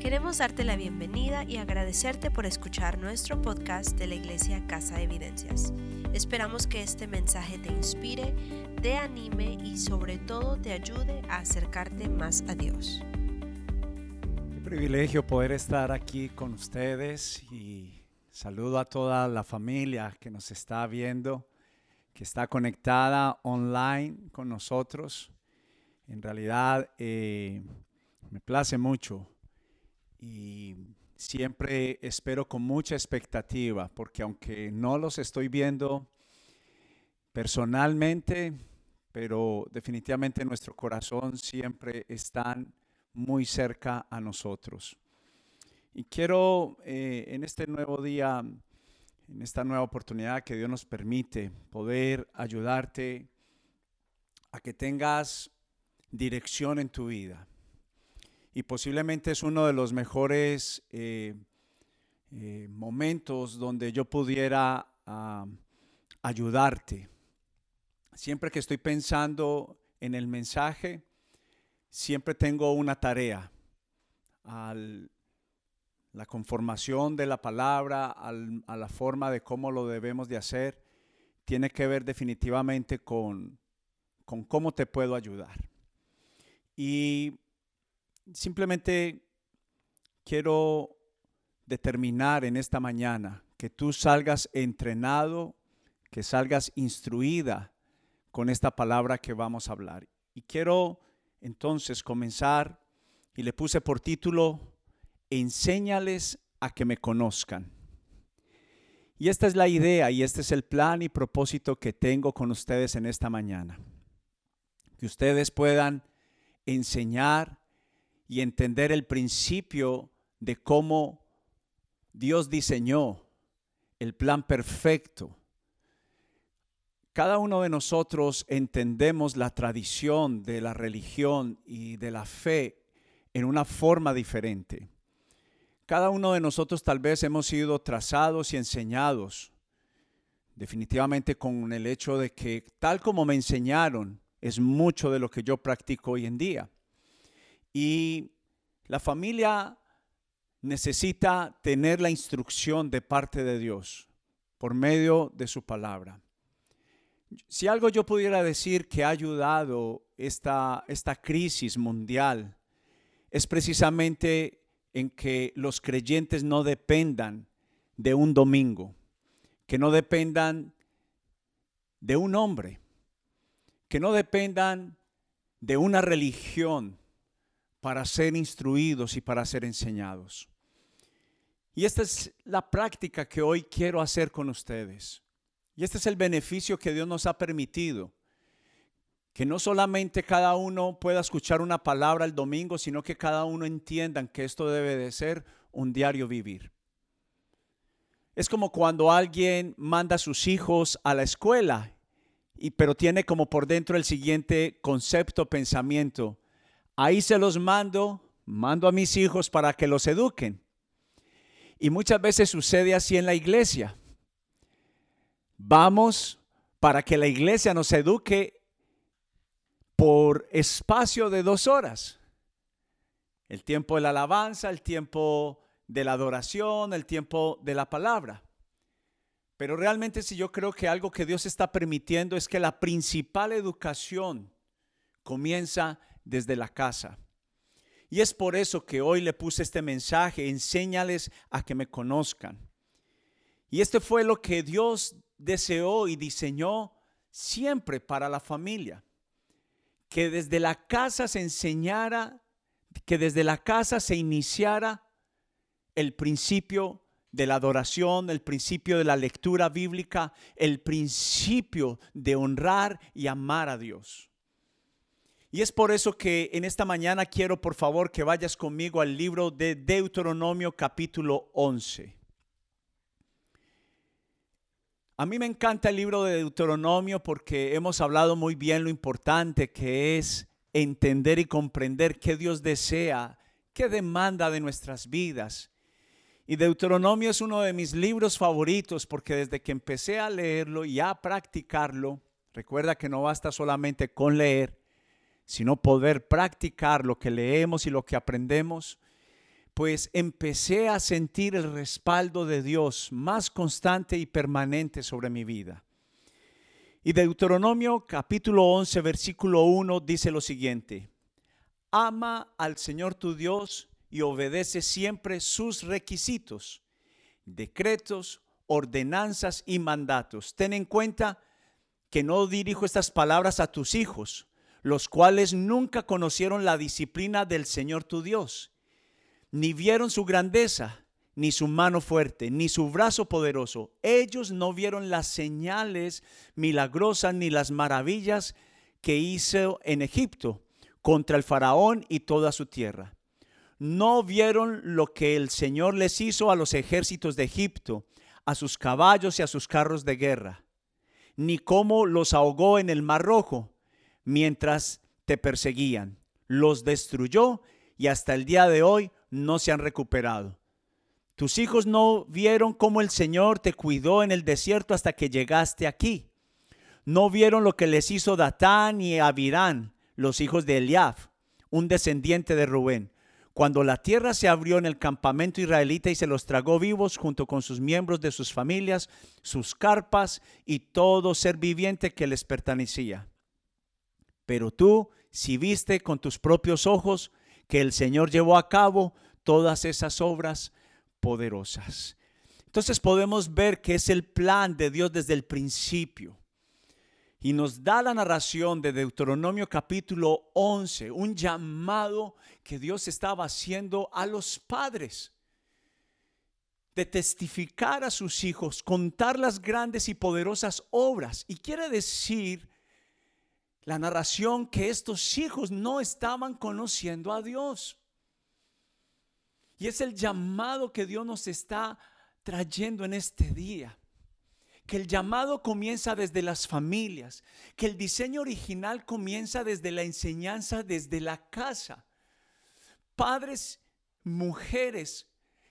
Queremos darte la bienvenida y agradecerte por escuchar nuestro podcast de la Iglesia Casa de Evidencias. Esperamos que este mensaje te inspire, te anime y sobre todo te ayude a acercarte más a Dios. Qué privilegio poder estar aquí con ustedes y saludo a toda la familia que nos está viendo, que está conectada online con nosotros. En realidad eh, me place mucho y siempre espero con mucha expectativa, porque aunque no los estoy viendo personalmente, pero definitivamente nuestro corazón siempre están muy cerca a nosotros. Y quiero eh, en este nuevo día, en esta nueva oportunidad que Dios nos permite, poder ayudarte a que tengas dirección en tu vida y posiblemente es uno de los mejores eh, eh, momentos donde yo pudiera ah, ayudarte. Siempre que estoy pensando en el mensaje, siempre tengo una tarea. la conformación de la palabra, a la forma de cómo lo debemos de hacer, tiene que ver definitivamente con, con cómo te puedo ayudar. Y simplemente quiero determinar en esta mañana que tú salgas entrenado, que salgas instruida con esta palabra que vamos a hablar. Y quiero entonces comenzar y le puse por título, enséñales a que me conozcan. Y esta es la idea y este es el plan y propósito que tengo con ustedes en esta mañana. Que ustedes puedan enseñar y entender el principio de cómo Dios diseñó el plan perfecto. Cada uno de nosotros entendemos la tradición de la religión y de la fe en una forma diferente. Cada uno de nosotros tal vez hemos sido trazados y enseñados definitivamente con el hecho de que tal como me enseñaron es mucho de lo que yo practico hoy en día. Y la familia necesita tener la instrucción de parte de Dios por medio de su palabra. Si algo yo pudiera decir que ha ayudado esta, esta crisis mundial, es precisamente en que los creyentes no dependan de un domingo, que no dependan de un hombre, que no dependan de una religión, para ser instruidos y para ser enseñados. Y esta es la práctica que hoy quiero hacer con ustedes. Y este es el beneficio que Dios nos ha permitido. Que no solamente cada uno pueda escuchar una palabra el domingo, sino que cada uno entienda que esto debe de ser un diario vivir. Es como cuando alguien manda a sus hijos a la escuela, y, pero tiene como por dentro el siguiente concepto, pensamiento ahí se los mando, mando a mis hijos para que los eduquen. Y muchas veces sucede así en la iglesia. Vamos para que la iglesia nos eduque por espacio de dos horas. El tiempo de la alabanza, el tiempo de la adoración, el tiempo de la palabra. Pero realmente si yo creo que algo que Dios está permitiendo es que la principal educación comienza desde la casa. Y es por eso que hoy le puse este mensaje, enséñales a que me conozcan. Y este fue lo que Dios deseó y diseñó siempre para la familia. Que desde la casa se enseñara, que desde la casa se iniciara el principio de la adoración, el principio de la lectura bíblica, el principio de honrar y amar a Dios. Y es por eso que en esta mañana quiero por favor que vayas conmigo al libro de Deuteronomio capítulo 11. A mí me encanta el libro de Deuteronomio porque hemos hablado muy bien lo importante que es entender y comprender qué Dios desea, qué demanda de nuestras vidas. Y Deuteronomio es uno de mis libros favoritos porque desde que empecé a leerlo y a practicarlo, recuerda que no basta solamente con leer, sino poder practicar lo que leemos y lo que aprendemos, pues empecé a sentir el respaldo de Dios más constante y permanente sobre mi vida. Y Deuteronomio capítulo 11, versículo 1 dice lo siguiente, ama al Señor tu Dios y obedece siempre sus requisitos, decretos, ordenanzas y mandatos. Ten en cuenta que no dirijo estas palabras a tus hijos, los cuales nunca conocieron la disciplina del Señor tu Dios, ni vieron su grandeza, ni su mano fuerte, ni su brazo poderoso. Ellos no vieron las señales milagrosas ni las maravillas que hizo en Egipto contra el faraón y toda su tierra. No vieron lo que el Señor les hizo a los ejércitos de Egipto, a sus caballos y a sus carros de guerra, ni cómo los ahogó en el mar rojo mientras te perseguían. Los destruyó y hasta el día de hoy no se han recuperado. Tus hijos no vieron cómo el Señor te cuidó en el desierto hasta que llegaste aquí. No vieron lo que les hizo Datán y Abirán, los hijos de Eliab, un descendiente de Rubén. Cuando la tierra se abrió en el campamento israelita y se los tragó vivos junto con sus miembros de sus familias, sus carpas y todo ser viviente que les pertenecía. Pero tú, si viste con tus propios ojos que el Señor llevó a cabo todas esas obras, poderosas. Entonces podemos ver que es el plan de Dios desde el principio. Y nos da la narración de Deuteronomio capítulo 11, un llamado que Dios estaba haciendo a los padres de testificar a sus hijos, contar las grandes y poderosas obras. Y quiere decir la narración que estos hijos no estaban conociendo a Dios. Y es el llamado que Dios nos está trayendo en este día. Que el llamado comienza desde las familias, que el diseño original comienza desde la enseñanza, desde la casa. Padres, mujeres,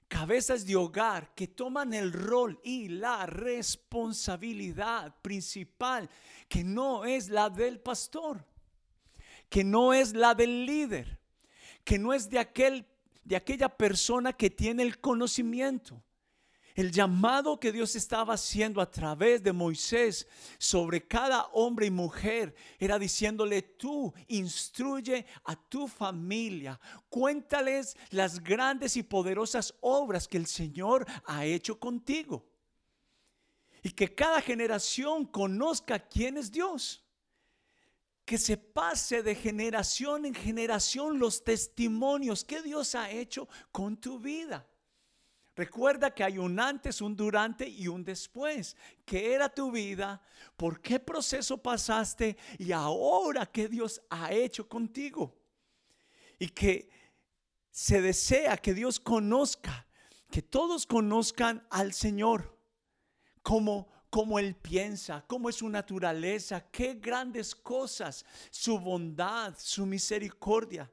cabezas de hogar que toman el rol y la responsabilidad principal, que no es la del pastor, que no es la del líder, que no es de aquel de aquella persona que tiene el conocimiento. El llamado que Dios estaba haciendo a través de Moisés sobre cada hombre y mujer era diciéndole, tú instruye a tu familia, cuéntales las grandes y poderosas obras que el Señor ha hecho contigo. Y que cada generación conozca quién es Dios que se pase de generación en generación los testimonios que Dios ha hecho con tu vida. Recuerda que hay un antes, un durante y un después. ¿Qué era tu vida? ¿Por qué proceso pasaste? Y ahora qué Dios ha hecho contigo. Y que se desea que Dios conozca, que todos conozcan al Señor como cómo Él piensa, cómo es su naturaleza, qué grandes cosas, su bondad, su misericordia.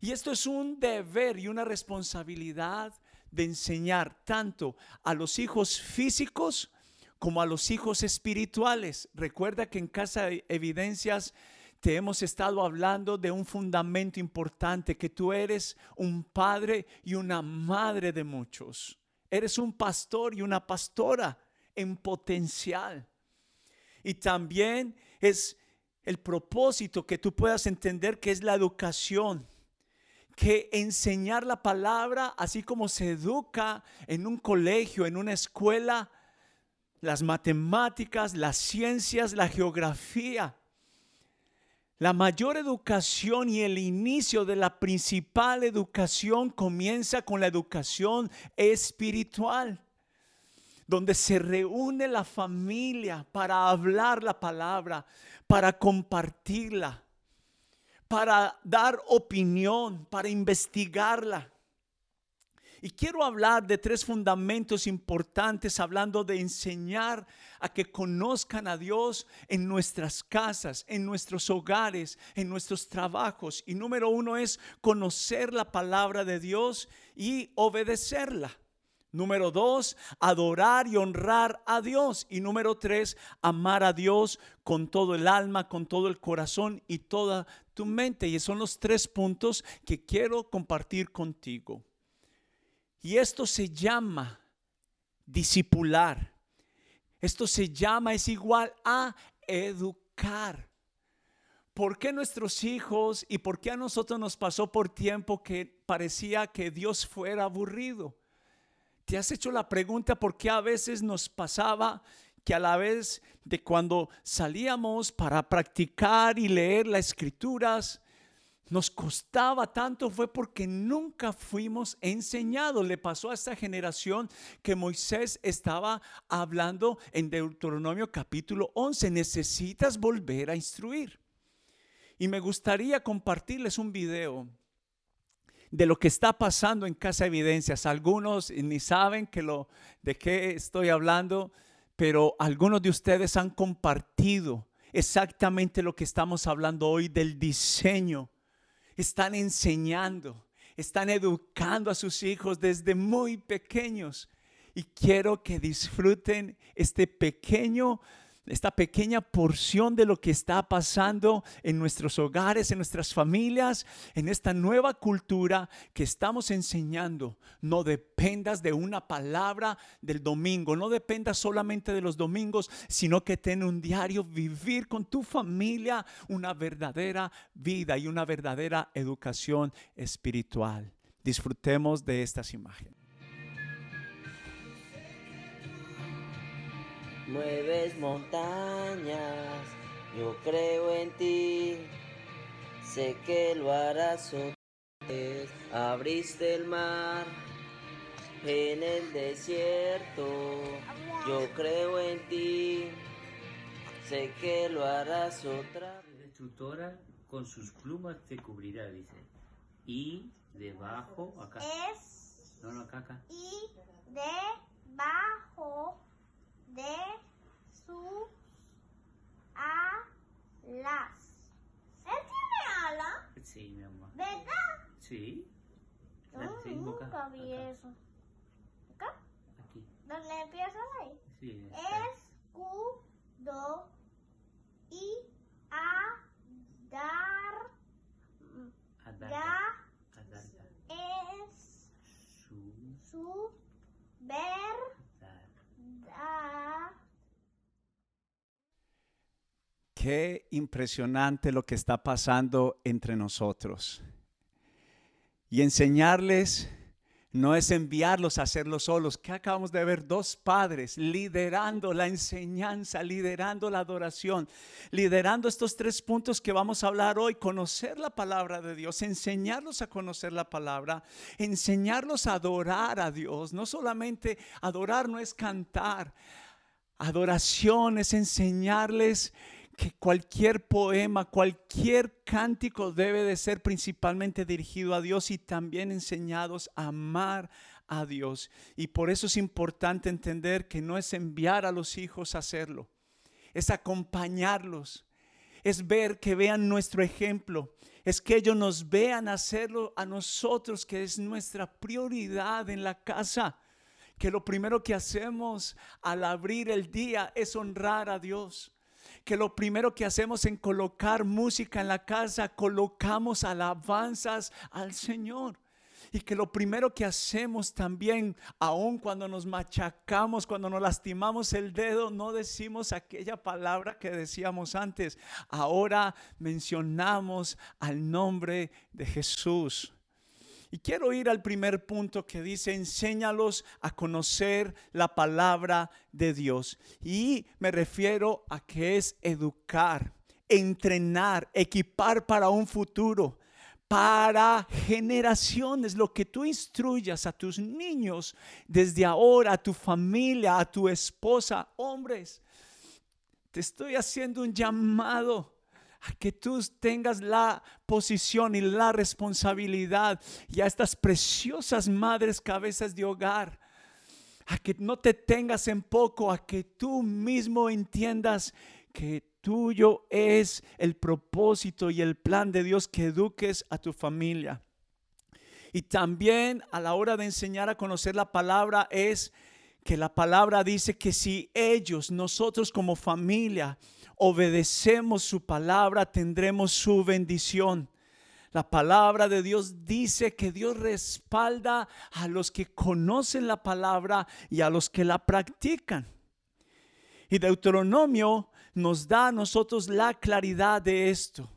Y esto es un deber y una responsabilidad de enseñar tanto a los hijos físicos como a los hijos espirituales. Recuerda que en Casa de Evidencias te hemos estado hablando de un fundamento importante, que tú eres un padre y una madre de muchos. Eres un pastor y una pastora en potencial. Y también es el propósito que tú puedas entender que es la educación, que enseñar la palabra, así como se educa en un colegio, en una escuela, las matemáticas, las ciencias, la geografía. La mayor educación y el inicio de la principal educación comienza con la educación espiritual donde se reúne la familia para hablar la palabra, para compartirla, para dar opinión, para investigarla. Y quiero hablar de tres fundamentos importantes, hablando de enseñar a que conozcan a Dios en nuestras casas, en nuestros hogares, en nuestros trabajos. Y número uno es conocer la palabra de Dios y obedecerla. Número dos, adorar y honrar a Dios. Y número tres, amar a Dios con todo el alma, con todo el corazón y toda tu mente. Y son los tres puntos que quiero compartir contigo. Y esto se llama discipular. Esto se llama, es igual a educar. ¿Por qué nuestros hijos y por qué a nosotros nos pasó por tiempo que parecía que Dios fuera aburrido? ¿Te has hecho la pregunta por qué a veces nos pasaba que a la vez de cuando salíamos para practicar y leer las escrituras, nos costaba tanto fue porque nunca fuimos enseñados. Le pasó a esta generación que Moisés estaba hablando en Deuteronomio capítulo 11. Necesitas volver a instruir. Y me gustaría compartirles un video de lo que está pasando en Casa Evidencias. Algunos ni saben de qué estoy hablando, pero algunos de ustedes han compartido exactamente lo que estamos hablando hoy del diseño están enseñando, están educando a sus hijos desde muy pequeños. Y quiero que disfruten este pequeño esta pequeña porción de lo que está pasando en nuestros hogares, en nuestras familias, en esta nueva cultura que estamos enseñando. No dependas de una palabra del domingo, no dependas solamente de los domingos, sino que ten un diario, vivir con tu familia una verdadera vida y una verdadera educación espiritual. Disfrutemos de estas imágenes. Mueves montañas, yo creo en ti, sé que lo harás otra vez, abriste el mar en el desierto, yo creo en ti, sé que lo harás otra vez. La destructora con sus plumas te cubrirá, dice. Y debajo, acá. Es. No, no, acá, acá. Y debajo de sus alas. ¿Él tiene alas? Sí, mi amor. ¿Verdad? Sí. Yo La tengo acá, nunca vi acá. eso. ¿Acá? Aquí. ¿Dónde empieza ahí? Sí. Escudo y a dar Adarga. Adarga. es Su. su verdad. dar. Qué impresionante lo que está pasando entre nosotros. Y enseñarles no es enviarlos a hacerlo solos. Que acabamos de ver dos padres liderando la enseñanza, liderando la adoración, liderando estos tres puntos que vamos a hablar hoy. Conocer la palabra de Dios, enseñarlos a conocer la palabra, enseñarlos a adorar a Dios. No solamente adorar no es cantar. Adoración es enseñarles que cualquier poema, cualquier cántico debe de ser principalmente dirigido a Dios y también enseñados a amar a Dios. Y por eso es importante entender que no es enviar a los hijos a hacerlo, es acompañarlos, es ver que vean nuestro ejemplo, es que ellos nos vean hacerlo a nosotros, que es nuestra prioridad en la casa. Que lo primero que hacemos al abrir el día es honrar a Dios que lo primero que hacemos en colocar música en la casa, colocamos alabanzas al Señor. Y que lo primero que hacemos también, aun cuando nos machacamos, cuando nos lastimamos el dedo, no decimos aquella palabra que decíamos antes. Ahora mencionamos al nombre de Jesús. Y quiero ir al primer punto que dice, enséñalos a conocer la palabra de Dios. Y me refiero a que es educar, entrenar, equipar para un futuro, para generaciones, lo que tú instruyas a tus niños desde ahora, a tu familia, a tu esposa, hombres. Te estoy haciendo un llamado a que tú tengas la posición y la responsabilidad y a estas preciosas madres cabezas de hogar, a que no te tengas en poco, a que tú mismo entiendas que tuyo es el propósito y el plan de Dios que eduques a tu familia. Y también a la hora de enseñar a conocer la palabra es que la palabra dice que si ellos, nosotros como familia, obedecemos su palabra, tendremos su bendición. La palabra de Dios dice que Dios respalda a los que conocen la palabra y a los que la practican. Y Deuteronomio nos da a nosotros la claridad de esto.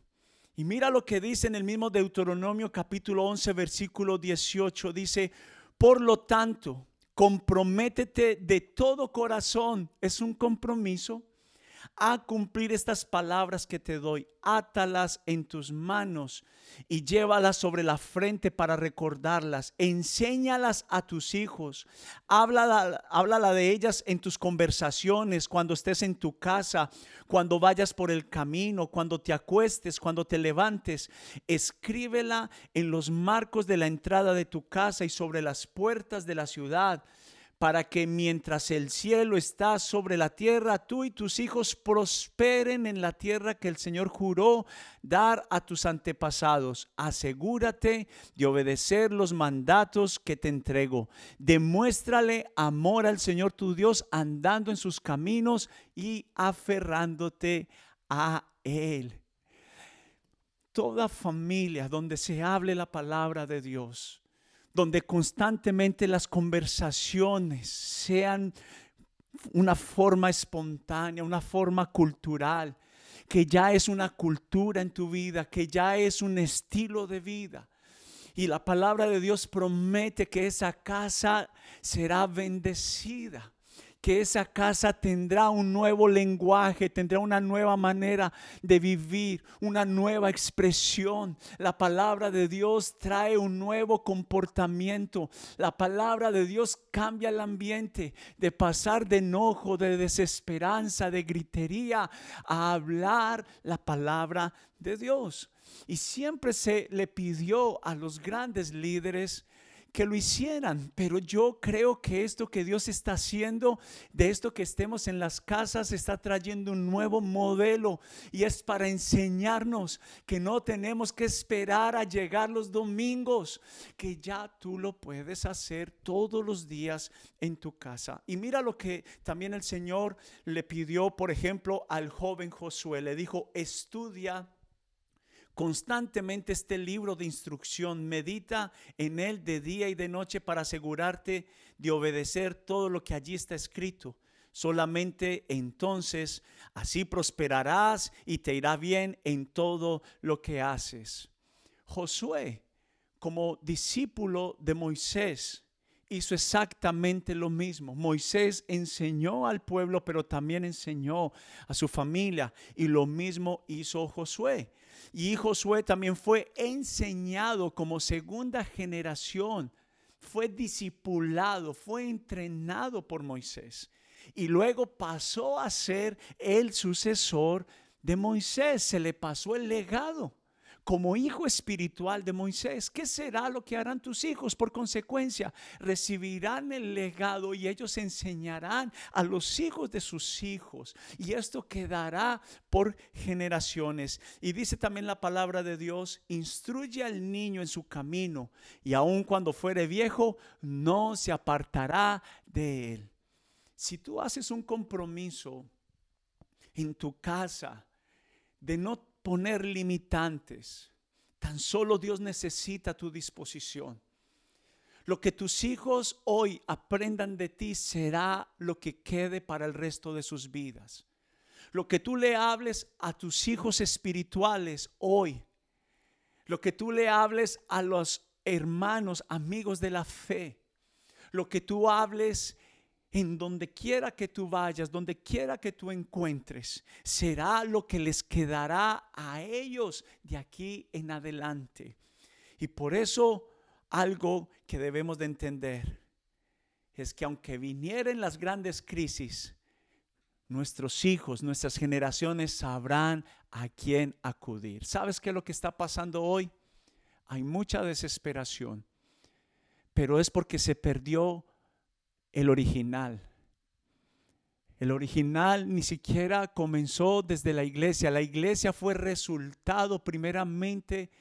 Y mira lo que dice en el mismo Deuteronomio capítulo 11 versículo 18. Dice, por lo tanto, comprométete de todo corazón. Es un compromiso a cumplir estas palabras que te doy. Átalas en tus manos y llévalas sobre la frente para recordarlas. Enséñalas a tus hijos. Háblala, de ellas en tus conversaciones, cuando estés en tu casa, cuando vayas por el camino, cuando te acuestes, cuando te levantes. Escríbela en los marcos de la entrada de tu casa y sobre las puertas de la ciudad para que mientras el cielo está sobre la tierra, tú y tus hijos prosperen en la tierra que el Señor juró dar a tus antepasados. Asegúrate de obedecer los mandatos que te entrego. Demuéstrale amor al Señor tu Dios andando en sus caminos y aferrándote a Él. Toda familia donde se hable la palabra de Dios donde constantemente las conversaciones sean una forma espontánea, una forma cultural, que ya es una cultura en tu vida, que ya es un estilo de vida. Y la palabra de Dios promete que esa casa será bendecida que esa casa tendrá un nuevo lenguaje, tendrá una nueva manera de vivir, una nueva expresión. La palabra de Dios trae un nuevo comportamiento. La palabra de Dios cambia el ambiente de pasar de enojo, de desesperanza, de gritería, a hablar la palabra de Dios. Y siempre se le pidió a los grandes líderes, que lo hicieran, pero yo creo que esto que Dios está haciendo, de esto que estemos en las casas, está trayendo un nuevo modelo y es para enseñarnos que no tenemos que esperar a llegar los domingos, que ya tú lo puedes hacer todos los días en tu casa. Y mira lo que también el Señor le pidió, por ejemplo, al joven Josué, le dijo, estudia constantemente este libro de instrucción, medita en él de día y de noche para asegurarte de obedecer todo lo que allí está escrito. Solamente entonces así prosperarás y te irá bien en todo lo que haces. Josué, como discípulo de Moisés, hizo exactamente lo mismo. Moisés enseñó al pueblo, pero también enseñó a su familia. Y lo mismo hizo Josué. Y Josué también fue enseñado como segunda generación, fue discipulado, fue entrenado por Moisés. Y luego pasó a ser el sucesor de Moisés, se le pasó el legado como hijo espiritual de Moisés. ¿Qué será lo que harán tus hijos? Por consecuencia, recibirán el legado y ellos enseñarán a los hijos de sus hijos. Y esto quedará por generaciones. Y dice también la palabra de Dios, instruye al niño en su camino y aun cuando fuere viejo, no se apartará de él. Si tú haces un compromiso en tu casa de no poner limitantes. Tan solo Dios necesita tu disposición. Lo que tus hijos hoy aprendan de ti será lo que quede para el resto de sus vidas. Lo que tú le hables a tus hijos espirituales hoy, lo que tú le hables a los hermanos, amigos de la fe, lo que tú hables en donde quiera que tú vayas, donde quiera que tú encuentres, será lo que les quedará a ellos de aquí en adelante. Y por eso algo que debemos de entender es que aunque vinieran las grandes crisis, nuestros hijos, nuestras generaciones sabrán a quién acudir. ¿Sabes qué es lo que está pasando hoy? Hay mucha desesperación, pero es porque se perdió el original. El original ni siquiera comenzó desde la iglesia. La iglesia fue resultado primeramente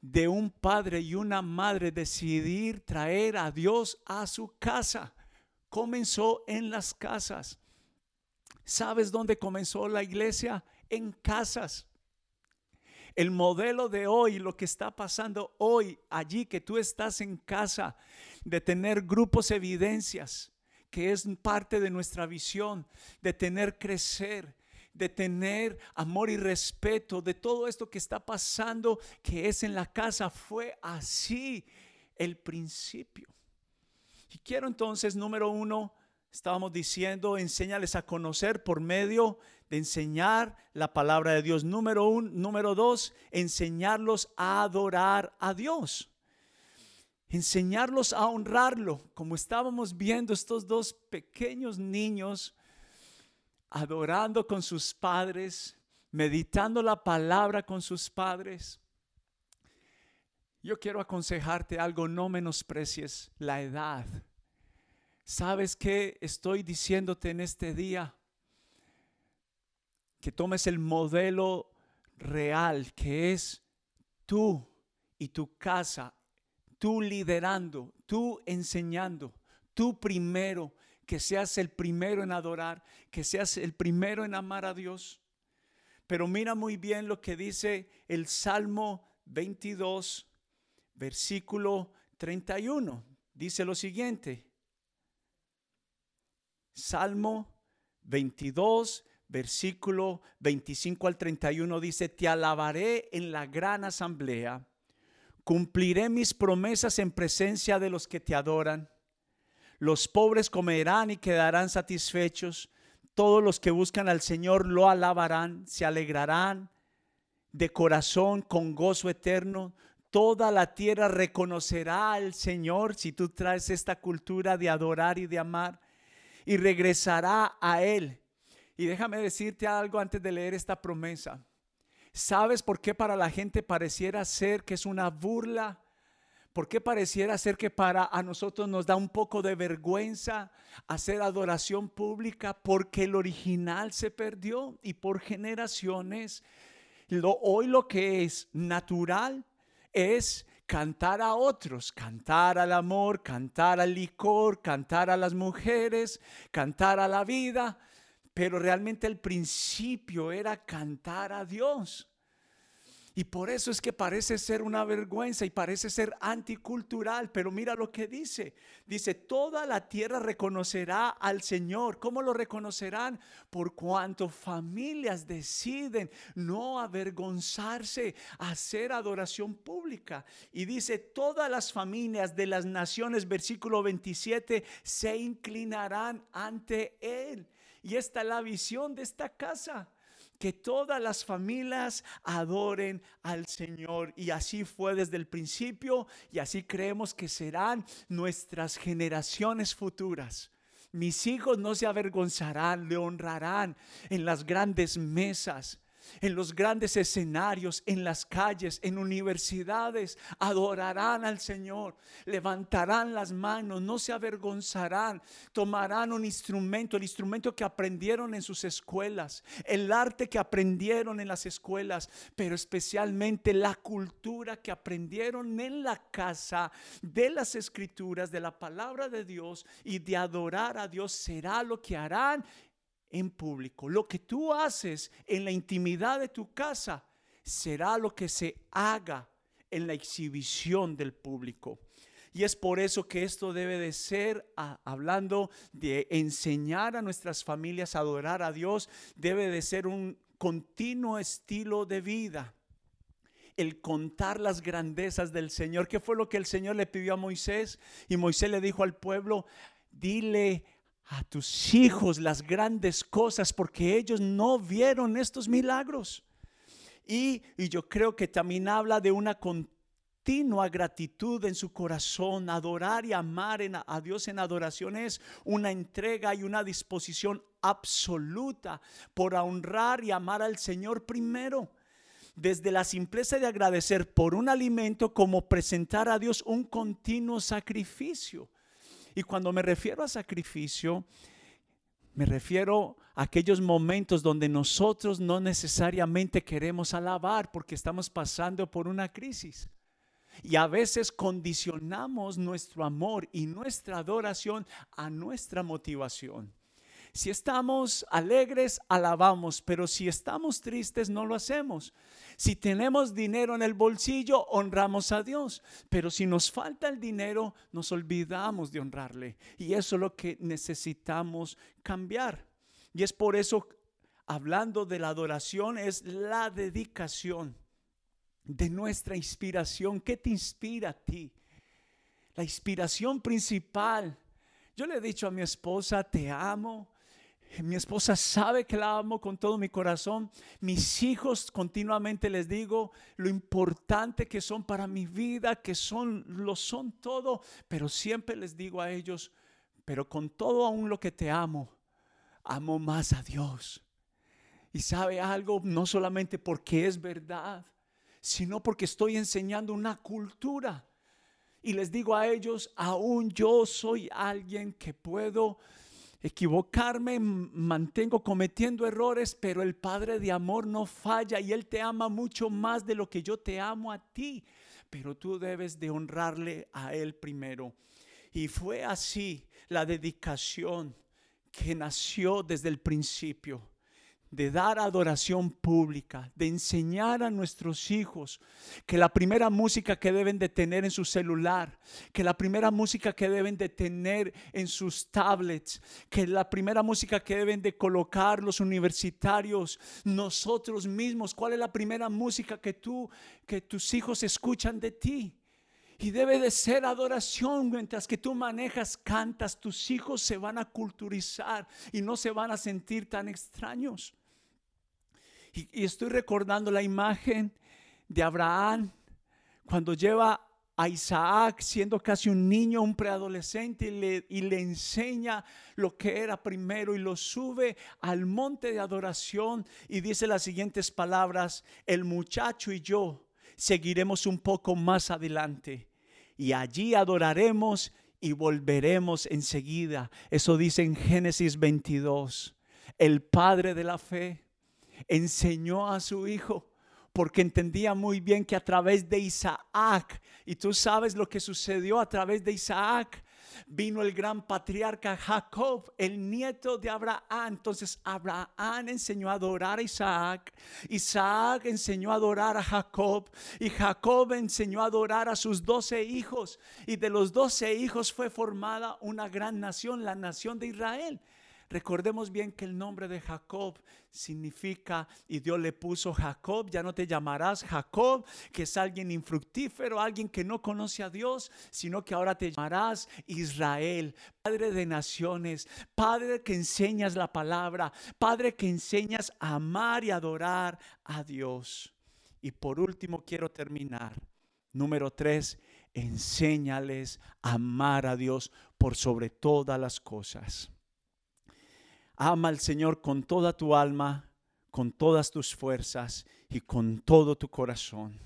de un padre y una madre decidir traer a Dios a su casa. Comenzó en las casas. ¿Sabes dónde comenzó la iglesia? En casas. El modelo de hoy, lo que está pasando hoy, allí que tú estás en casa, de tener grupos evidencias, que es parte de nuestra visión, de tener crecer, de tener amor y respeto, de todo esto que está pasando, que es en la casa, fue así el principio. Y quiero entonces, número uno, estábamos diciendo, enséñales a conocer por medio de enseñar la palabra de Dios. Número uno, número dos, enseñarlos a adorar a Dios. Enseñarlos a honrarlo, como estábamos viendo estos dos pequeños niños adorando con sus padres, meditando la palabra con sus padres. Yo quiero aconsejarte algo, no menosprecies la edad. ¿Sabes qué estoy diciéndote en este día? Que tomes el modelo real que es tú y tu casa, tú liderando, tú enseñando, tú primero, que seas el primero en adorar, que seas el primero en amar a Dios. Pero mira muy bien lo que dice el Salmo 22, versículo 31. Dice lo siguiente. Salmo 22, versículo 25 al 31 dice, te alabaré en la gran asamblea, cumpliré mis promesas en presencia de los que te adoran los pobres comerán y quedarán satisfechos. Todos los que buscan al Señor lo alabarán, se alegrarán de corazón con gozo eterno. Toda la tierra reconocerá al Señor si tú traes esta cultura de adorar y de amar y regresará a Él. Y déjame decirte algo antes de leer esta promesa. ¿Sabes por qué para la gente pareciera ser que es una burla? ¿Por qué pareciera ser que para a nosotros nos da un poco de vergüenza hacer adoración pública? Porque el original se perdió y por generaciones. Hoy lo que es natural es cantar a otros, cantar al amor, cantar al licor, cantar a las mujeres, cantar a la vida, pero realmente el principio era cantar a Dios. Y por eso es que parece ser una vergüenza y parece ser anticultural. Pero mira lo que dice. Dice, toda la tierra reconocerá al Señor. ¿Cómo lo reconocerán? Por cuanto familias deciden no avergonzarse, hacer adoración pública. Y dice, todas las familias de las naciones, versículo 27, se inclinarán ante Él. Y esta es la visión de esta casa que todas las familias adoren al Señor. Y así fue desde el principio y así creemos que serán nuestras generaciones futuras. Mis hijos no se avergonzarán, le honrarán en las grandes mesas en los grandes escenarios, en las calles, en universidades, adorarán al Señor, levantarán las manos, no se avergonzarán, tomarán un instrumento, el instrumento que aprendieron en sus escuelas, el arte que aprendieron en las escuelas, pero especialmente la cultura que aprendieron en la casa de las escrituras, de la palabra de Dios y de adorar a Dios será lo que harán en público. Lo que tú haces en la intimidad de tu casa será lo que se haga en la exhibición del público. Y es por eso que esto debe de ser, hablando de enseñar a nuestras familias a adorar a Dios, debe de ser un continuo estilo de vida. El contar las grandezas del Señor. ¿Qué fue lo que el Señor le pidió a Moisés? Y Moisés le dijo al pueblo, dile a tus hijos las grandes cosas porque ellos no vieron estos milagros. Y, yo creo que también habla de una continua gratitud en su corazón. Adorar y amar a Dios en adoración es una entrega y una disposición absoluta por honrar y amar al Señor primero desde la simpleza de agradecer por un alimento como presentar a Dios un continuo sacrificio. Y cuando me refiero a sacrificio, me refiero a aquellos momentos donde nosotros no necesariamente queremos alabar porque estamos pasando por una crisis. Y a veces condicionamos nuestro amor y nuestra adoración a nuestra motivación. Si estamos alegres, alabamos, pero si estamos tristes, no lo hacemos. Si tenemos dinero en el bolsillo, honramos a Dios, pero si nos falta el dinero, nos olvidamos de honrarle. Y eso es lo que necesitamos cambiar. Y es por eso, hablando de la adoración, es la dedicación de nuestra inspiración. ¿Qué te inspira a ti? La inspiración principal. Yo le he dicho a mi esposa, te amo. Mi esposa sabe que la amo con todo mi corazón. Mis hijos continuamente les digo lo importante que son para mi vida, que son lo son todo, pero siempre les digo a ellos, pero con todo aún lo que te amo, amo más a Dios. Y sabe algo, no solamente porque es verdad, sino porque estoy enseñando una cultura. Y les digo a ellos, aún yo soy alguien que puedo equivocarme, mantengo cometiendo errores, pero el Padre de amor no falla y Él te ama mucho más de lo que yo te amo a ti. Pero tú debes de honrarle a Él primero. Y fue así la dedicación que nació desde el principio de dar adoración pública, de enseñar a nuestros hijos que la primera música que deben de tener en su celular, que la primera música que deben de tener en sus tablets, que la primera música que deben de colocar los universitarios, nosotros mismos, cuál es la primera música que tú, que tus hijos escuchan de ti. Y debe de ser adoración mientras que tú manejas, cantas, tus hijos se van a culturizar y no se van a sentir tan extraños. Y, estoy recordando la imagen de Abraham cuando lleva a Isaac siendo casi un niño, un preadolescente, y le, y le, enseña lo que era primero y lo sube al monte de adoración y dice las siguientes palabras, el muchacho y yo seguiremos un poco más adelante y allí adoraremos y volveremos enseguida. Eso dice en Génesis 22, el padre de la fe enseñó a su hijo porque entendía muy bien que a través de Isaac, y tú sabes lo que sucedió a través de Isaac, vino el gran patriarca Jacob, el nieto de Abraham. Entonces Abraham enseñó a adorar a Isaac, Isaac enseñó a adorar a Jacob y Jacob enseñó a adorar a sus doce hijos. Y de los doce hijos fue formada una gran nación, la nación de Israel. Recordemos bien que el nombre de Jacob significa, y Dios le puso Jacob, ya no te llamarás Jacob, que es alguien infructífero, alguien que no conoce a Dios, sino que ahora te llamarás Israel, Padre de naciones, Padre que enseñas la palabra, Padre que enseñas a amar y adorar a Dios. Y por último quiero terminar. Número tres, enséñales a amar a Dios por sobre todas las cosas. Ama al Señor con toda tu alma, con todas tus fuerzas y con todo tu corazón.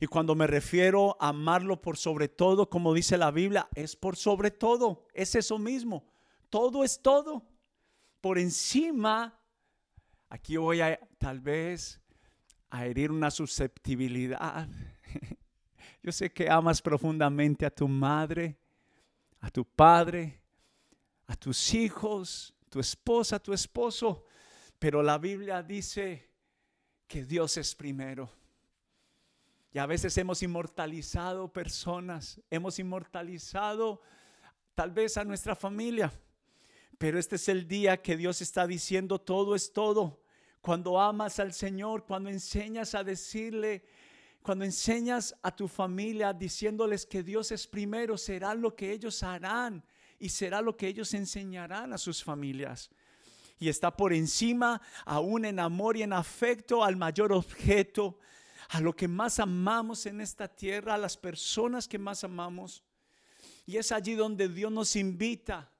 Y cuando me refiero a amarlo por sobre todo, como dice la Biblia, es por sobre todo, es eso mismo. Todo es todo. Por encima, aquí voy a tal vez a herir una susceptibilidad. Yo sé que amas profundamente a tu madre, a tu padre, a tus hijos, tu esposa, tu esposo, pero la Biblia dice que Dios es primero. Y a veces hemos inmortalizado personas, hemos inmortalizado tal vez a nuestra familia, pero este es el día que Dios está diciendo todo es todo. Cuando amas al Señor, cuando enseñas a decirle, cuando enseñas a tu familia diciéndoles que Dios es primero, será lo que ellos harán y será lo que ellos enseñarán a sus familias. Y está por encima, aún en amor y en afecto, al mayor objeto, a lo que más amamos en esta tierra, a las personas que más amamos. Y es allí donde Dios nos invita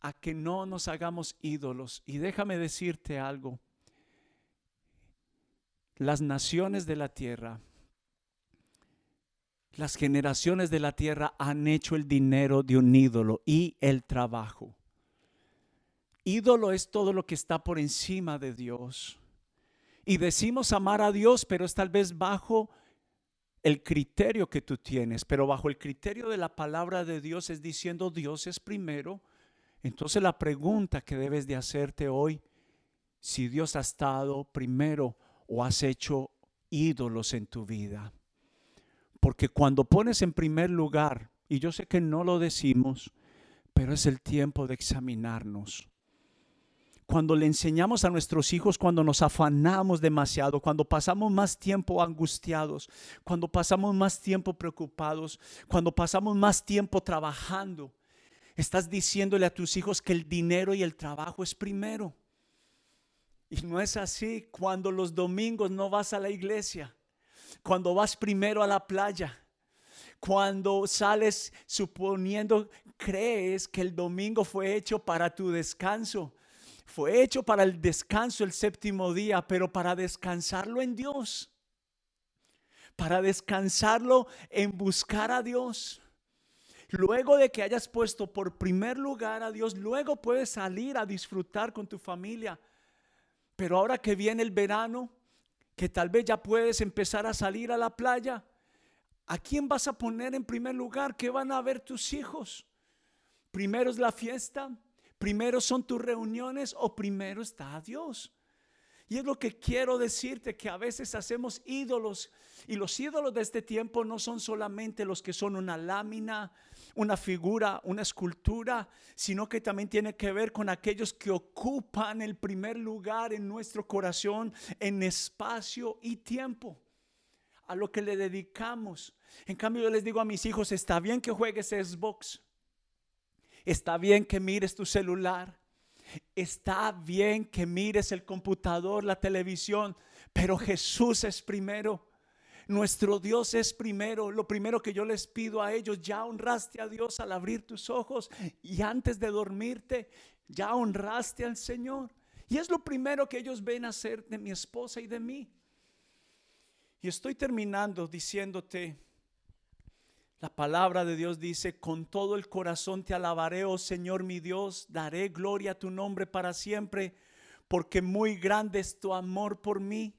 a que no nos hagamos ídolos. Y déjame decirte algo. Las naciones de la tierra las generaciones de la tierra han hecho el dinero de un ídolo y el trabajo. Ídolo es todo lo que está por encima de Dios. Y decimos amar a Dios, pero es tal vez bajo el criterio que tú tienes, pero bajo el criterio de la palabra de Dios es diciendo Dios es primero, Entonces la pregunta que debes de hacerte hoy, si Dios ha estado primero o has hecho ídolos en tu vida. Porque cuando pones en primer lugar, y yo sé que no lo decimos, pero es el tiempo de examinarnos. Cuando le enseñamos a nuestros hijos, cuando nos afanamos demasiado, cuando pasamos más tiempo angustiados, cuando pasamos más tiempo preocupados, cuando pasamos más tiempo trabajando, estás diciéndole a tus hijos que el dinero y el trabajo es primero. Y no es así cuando los domingos no vas a la iglesia, cuando vas primero a la playa, cuando sales suponiendo, crees que el domingo fue hecho para tu descanso. Fue hecho para el descanso el séptimo día, pero para descansarlo en Dios. Para descansarlo en buscar a Dios. Luego de que hayas puesto por primer lugar a Dios, luego puedes salir a disfrutar con tu familia. Pero ahora que viene el verano, que tal vez ya puedes empezar a salir a la playa, ¿a quién vas a poner en primer lugar? ¿Qué van a ver tus hijos? ¿Primero es la fiesta? ¿Primero son tus reuniones o primero está Dios? Y es lo que quiero decirte, que a veces hacemos ídolos y los ídolos de este tiempo no son solamente los que son una lámina, una figura, una escultura, sino que también tiene que ver con aquellos que ocupan el primer lugar en nuestro corazón en espacio y tiempo, a lo que le dedicamos. En cambio yo les digo a mis hijos, está bien que juegues Xbox, está bien que mires tu celular, está bien que mires el computador, la televisión, pero Jesús es primero. Nuestro Dios es primero. Lo primero que yo les pido a ellos, ya honraste a Dios al abrir tus ojos y antes de dormirte, ya honraste al Señor. Y es lo primero que ellos ven hacer de mi esposa y de mí. Y estoy terminando diciéndote, la palabra de Dios dice, con todo el corazón te alabaré, oh Señor mi Dios, daré gloria a tu nombre para siempre, porque muy grande es tu amor por mí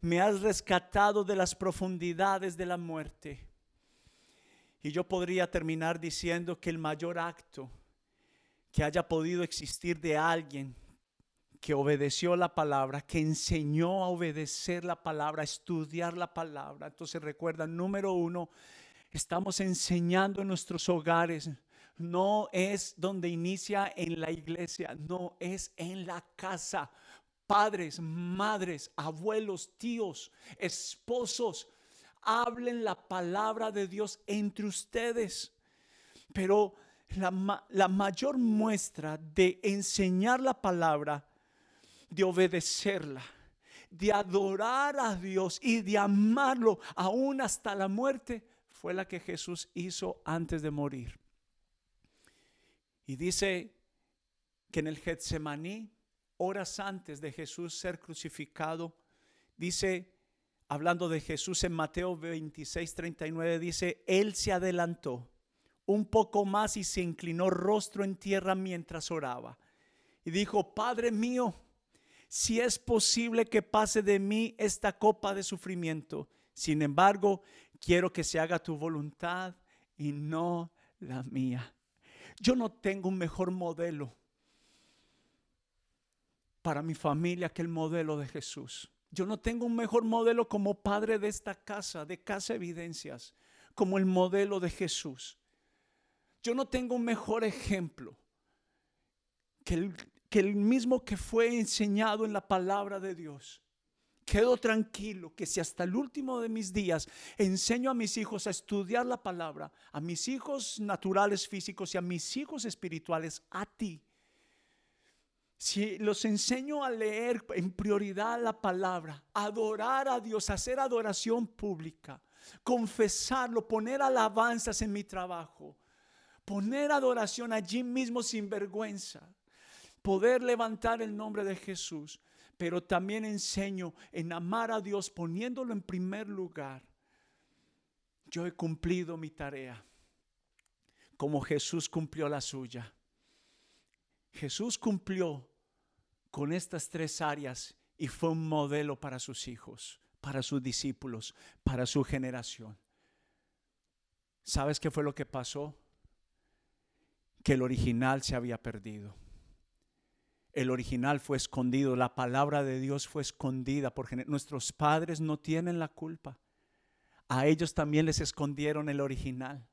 me has rescatado de las profundidades de la muerte. Y yo podría terminar diciendo que el mayor acto que haya podido existir de alguien que obedeció la palabra, que enseñó a obedecer la palabra, a estudiar la palabra. Entonces recuerda, número uno, estamos enseñando en nuestros hogares. No es donde inicia en la iglesia, no es en la casa padres, madres, abuelos, tíos, esposos, hablen la palabra de Dios entre ustedes. Pero la, la, mayor muestra de enseñar la palabra, de obedecerla, de adorar a Dios y de amarlo aún hasta la muerte, fue la que Jesús hizo antes de morir. Y dice que en el Getsemaní horas antes de Jesús ser crucificado, dice, hablando de Jesús en Mateo 26, 39, dice, Él se adelantó un poco más y se inclinó rostro en tierra mientras oraba. Y dijo, Padre mío, si es posible que pase de mí esta copa de sufrimiento, sin embargo, quiero que se haga tu voluntad y no la mía. Yo no tengo un mejor modelo para mi familia que el modelo de Jesús. Yo no tengo un mejor modelo como padre de esta casa, de Casa Evidencias, como el modelo de Jesús. Yo no tengo un mejor ejemplo que el, que el mismo que fue enseñado en la palabra de Dios. Quedo tranquilo que si hasta el último de mis días enseño a mis hijos a estudiar la palabra, a mis hijos naturales físicos y a mis hijos espirituales, a ti, si los enseño a leer en prioridad la palabra, adorar a Dios, hacer adoración pública, confesarlo, poner alabanzas en mi trabajo, poner adoración allí mismo sin vergüenza, poder levantar el nombre de Jesús, pero también enseño en amar a Dios poniéndolo en primer lugar. Yo he cumplido mi tarea como Jesús cumplió la suya. Jesús cumplió con estas tres áreas y fue un modelo para sus hijos, para sus discípulos, para su generación. ¿Sabes qué fue lo que pasó? que el original se había perdido. El original fue escondido, la palabra de Dios fue escondida porque nuestros padres no tienen la culpa. A ellos también les escondieron el original.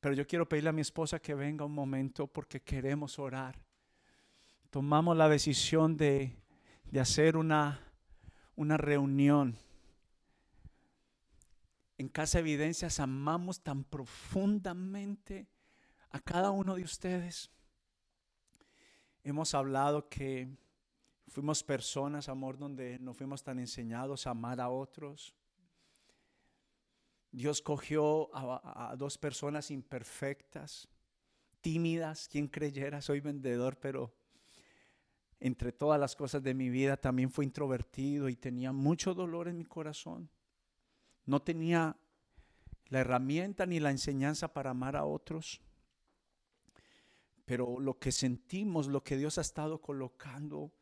Pero yo quiero pedirle a mi esposa que venga un momento porque queremos orar. Tomamos la decisión de, de hacer una, una reunión. En Casa Evidencias amamos tan profundamente a cada uno de ustedes. Hemos hablado que fuimos personas, amor, donde no fuimos tan enseñados a amar a otros. Dios cogió a, dos personas imperfectas, tímidas, quien creyera, soy vendedor, pero entre todas las cosas de mi vida también fue introvertido y tenía mucho dolor en mi corazón. No tenía la herramienta ni la enseñanza para amar a otros. Pero lo que sentimos, lo que Dios ha estado colocando,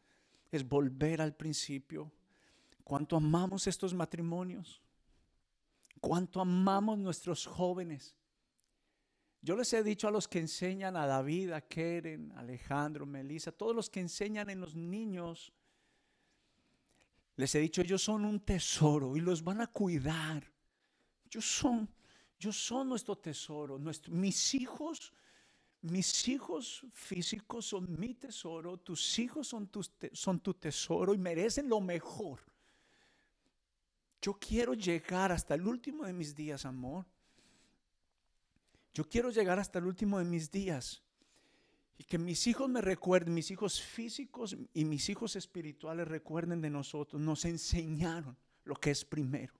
es volver al principio. Cuánto amamos estos matrimonios cuánto amamos nuestros jóvenes. Yo les he dicho a los que enseñan a David, a Keren, a Alejandro, Melissa, todos los que enseñan en los niños, les he dicho, ellos son un tesoro y los van a cuidar. Ellos son, yo son nuestro tesoro. mis hijos, mis hijos físicos son mi tesoro, tus hijos son, son tu tesoro y merecen lo mejor. Yo quiero llegar hasta el último de mis días, amor. Yo quiero llegar hasta el último de mis días. Y que mis hijos me recuerden, mis hijos físicos y mis hijos espirituales recuerden de nosotros. Nos enseñaron lo que es primero.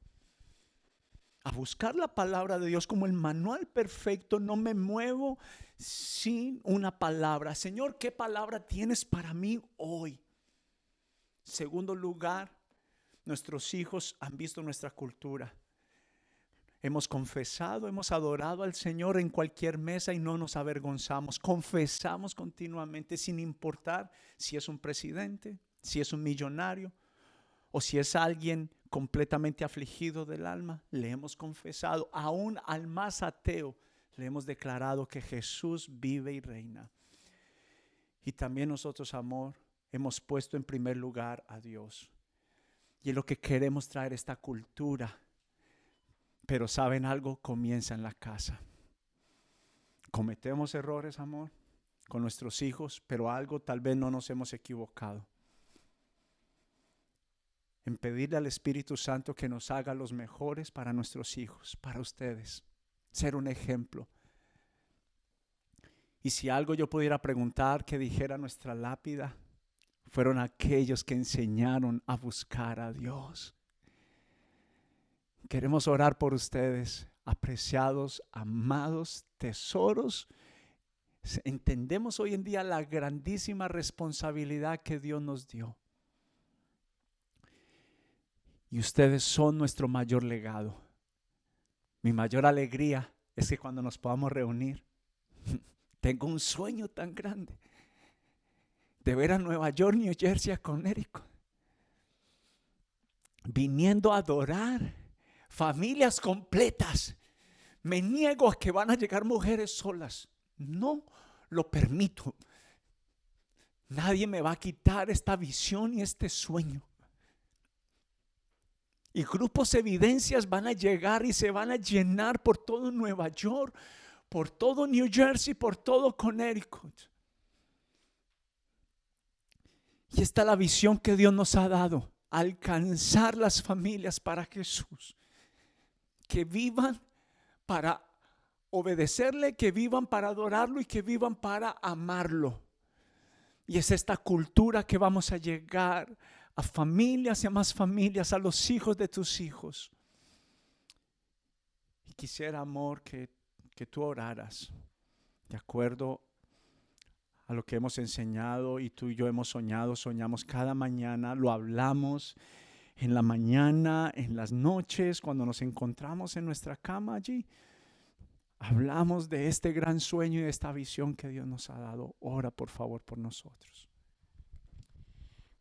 A buscar la palabra de Dios como el manual perfecto. No me muevo sin una palabra. Señor, ¿qué palabra tienes para mí hoy? Segundo lugar, Nuestros hijos han visto nuestra cultura. Hemos confesado, hemos adorado al Señor en cualquier mesa y no nos avergonzamos. Confesamos continuamente sin importar si es un presidente, si es un millonario o si es alguien completamente afligido del alma. Le hemos confesado, aún al más ateo, le hemos declarado que Jesús vive y reina. Y también nosotros, amor, hemos puesto en primer lugar a Dios. Y es lo que queremos traer esta cultura. Pero saben algo, comienza en la casa. Cometemos errores, amor, con nuestros hijos, pero algo tal vez no nos hemos equivocado. En pedirle al Espíritu Santo que nos haga los mejores para nuestros hijos, para ustedes. Ser un ejemplo. Y si algo yo pudiera preguntar que dijera nuestra lápida, fueron aquellos que enseñaron a buscar a Dios. Queremos orar por ustedes, apreciados, amados, tesoros. Entendemos hoy en día la grandísima responsabilidad que Dios nos dio. Y ustedes son nuestro mayor legado. Mi mayor alegría es que cuando nos podamos reunir, tengo un sueño tan grande de ver a Nueva York, New Jersey, a Connecticut, viniendo a adorar familias completas. Me niego a que van a llegar mujeres solas. No lo permito. Nadie me va a quitar esta visión y este sueño. Y grupos evidencias van a llegar y se van a llenar por todo Nueva York, por todo New Jersey, por todo Connecticut. Y esta es la visión que Dios nos ha dado, alcanzar las familias para Jesús, que vivan para obedecerle, que vivan para adorarlo y que vivan para amarlo. Y es esta cultura que vamos a llegar a familias y a más familias, a los hijos de tus hijos. Y quisiera, amor, que, que tú oraras de acuerdo a lo que hemos enseñado y tú y yo hemos soñado, soñamos cada mañana, lo hablamos en la mañana, en las noches, cuando nos encontramos en nuestra cama allí. Hablamos de este gran sueño y de esta visión que Dios nos ha dado. Ora, por favor, por nosotros.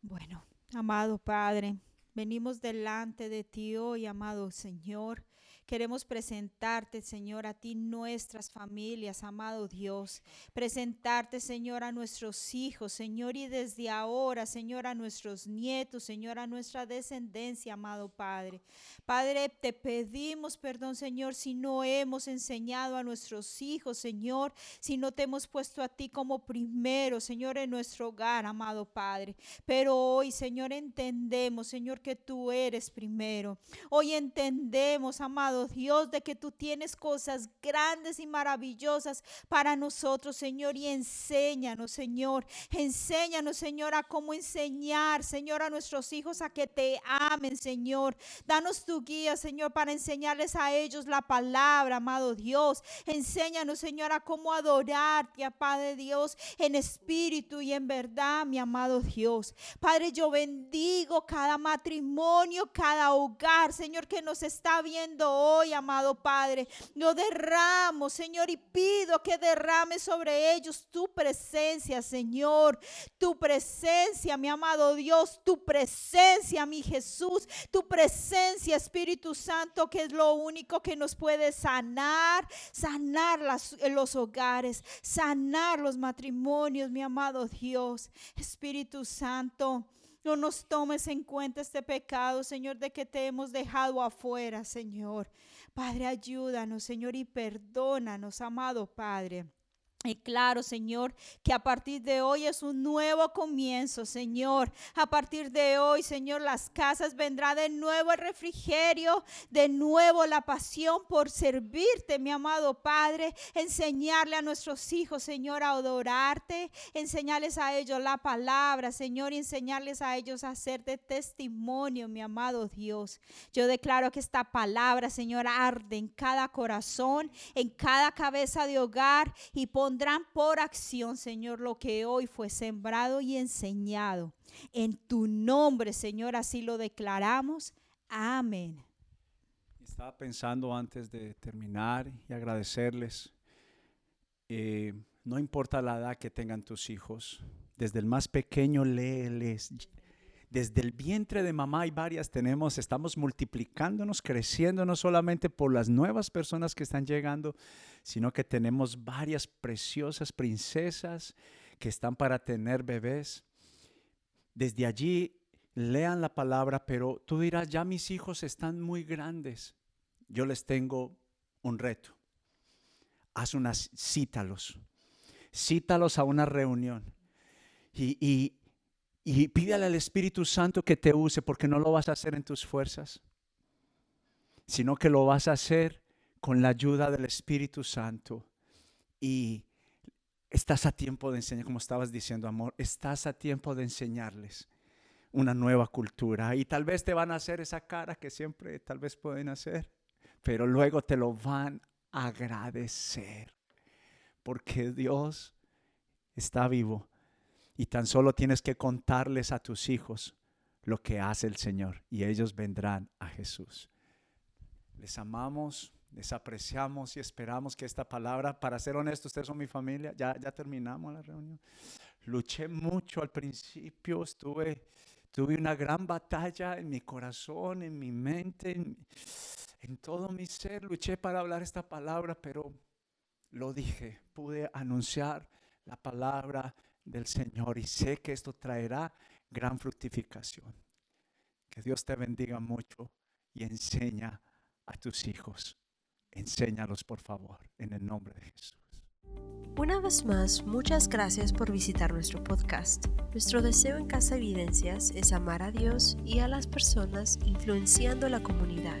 Bueno, amado Padre, venimos delante de ti hoy, amado Señor Queremos presentarte, Señor, a ti nuestras familias, amado Dios. Presentarte, Señor, a nuestros hijos, Señor, y desde ahora, Señor, a nuestros nietos, Señor, a nuestra descendencia, amado Padre. Padre, te pedimos perdón, Señor, si no hemos enseñado a nuestros hijos, Señor, si no te hemos puesto a ti como primero, Señor, en nuestro hogar, amado Padre. Pero hoy, Señor, entendemos, Señor, que tú eres primero. Hoy entendemos, Dios, de que tú tienes cosas grandes y maravillosas para nosotros, Señor, y enséñanos, Señor. Enséñanos, Señor, a cómo enseñar, Señor, a nuestros hijos a que te amen, Señor. Danos tu guía, Señor, para enseñarles a ellos la palabra, amado Dios. Enséñanos, Señor, a cómo adorarte, a Padre Dios, en espíritu y en verdad, mi amado Dios. Padre, yo bendigo cada matrimonio, cada hogar, Señor, que nos está viendo amado Padre. Yo derramo, Señor, y pido que derrame sobre ellos tu presencia, Señor. Tu presencia, mi amado Dios, tu presencia, mi Jesús, tu presencia, Espíritu Santo, que es lo único que nos puede sanar, sanar los hogares, sanar los matrimonios, mi amado Dios. Espíritu Santo. No nos tomes en cuenta este pecado, Señor, de que te hemos dejado afuera, Señor. Padre, ayúdanos, Señor, y perdónanos, amado Padre. Y claro, Señor, que a partir de hoy es un nuevo comienzo, Señor. A partir de hoy, Señor, las casas vendrá de nuevo el refrigerio, de nuevo la pasión por servirte, mi amado Padre. Enseñarle a nuestros hijos, Señor, a adorarte. Enseñarles a ellos la palabra, Señor, y enseñarles a ellos a hacerte testimonio, mi amado Dios. Yo declaro que esta palabra, Señor, arde en cada corazón, en cada cabeza de hogar y pondrán por acción, Señor, lo que hoy fue sembrado y enseñado. En tu nombre, Señor, así lo declaramos. Amén. Estaba pensando antes de terminar y agradecerles. Eh, no importa la edad que tengan tus hijos, desde el más pequeño léeles. Desde el vientre de mamá y varias tenemos, estamos multiplicándonos, creciendo no solamente por las nuevas personas que están llegando, sino que tenemos varias preciosas princesas que están para tener bebés. Desde allí lean la palabra, pero tú dirás, ya mis hijos están muy grandes. Yo les tengo un reto. Haz unas, cítalos. Cítalos a una reunión. Y, y, y pídale al Espíritu Santo que te use, porque no lo vas a hacer en tus fuerzas, sino que lo vas a hacer con la ayuda del Espíritu Santo. Y estás a tiempo de enseñar, como estabas diciendo, amor, estás a tiempo de enseñarles una nueva cultura. Y tal vez te van a hacer esa cara que siempre tal vez pueden hacer, pero luego te lo van a agradecer. Porque Dios está vivo y tan solo tienes que contarles a tus hijos lo que hace el Señor y ellos vendrán a Jesús. Les amamos les apreciamos y esperamos que esta palabra, para ser honesto, ustedes son mi familia, ya, ya terminamos la reunión. Luché mucho al principio, estuve, tuve una gran batalla en mi corazón, en mi mente, en, en todo mi ser. Luché para hablar esta palabra, pero lo dije, pude anunciar la palabra del Señor y sé que esto traerá gran fructificación. Que Dios te bendiga mucho y enseña a tus hijos Enséñalos, por favor, en el nombre de Jesús. Una vez más, muchas gracias por visitar nuestro podcast. Nuestro deseo en Casa Evidencias es amar a Dios y a las personas influenciando la comunidad.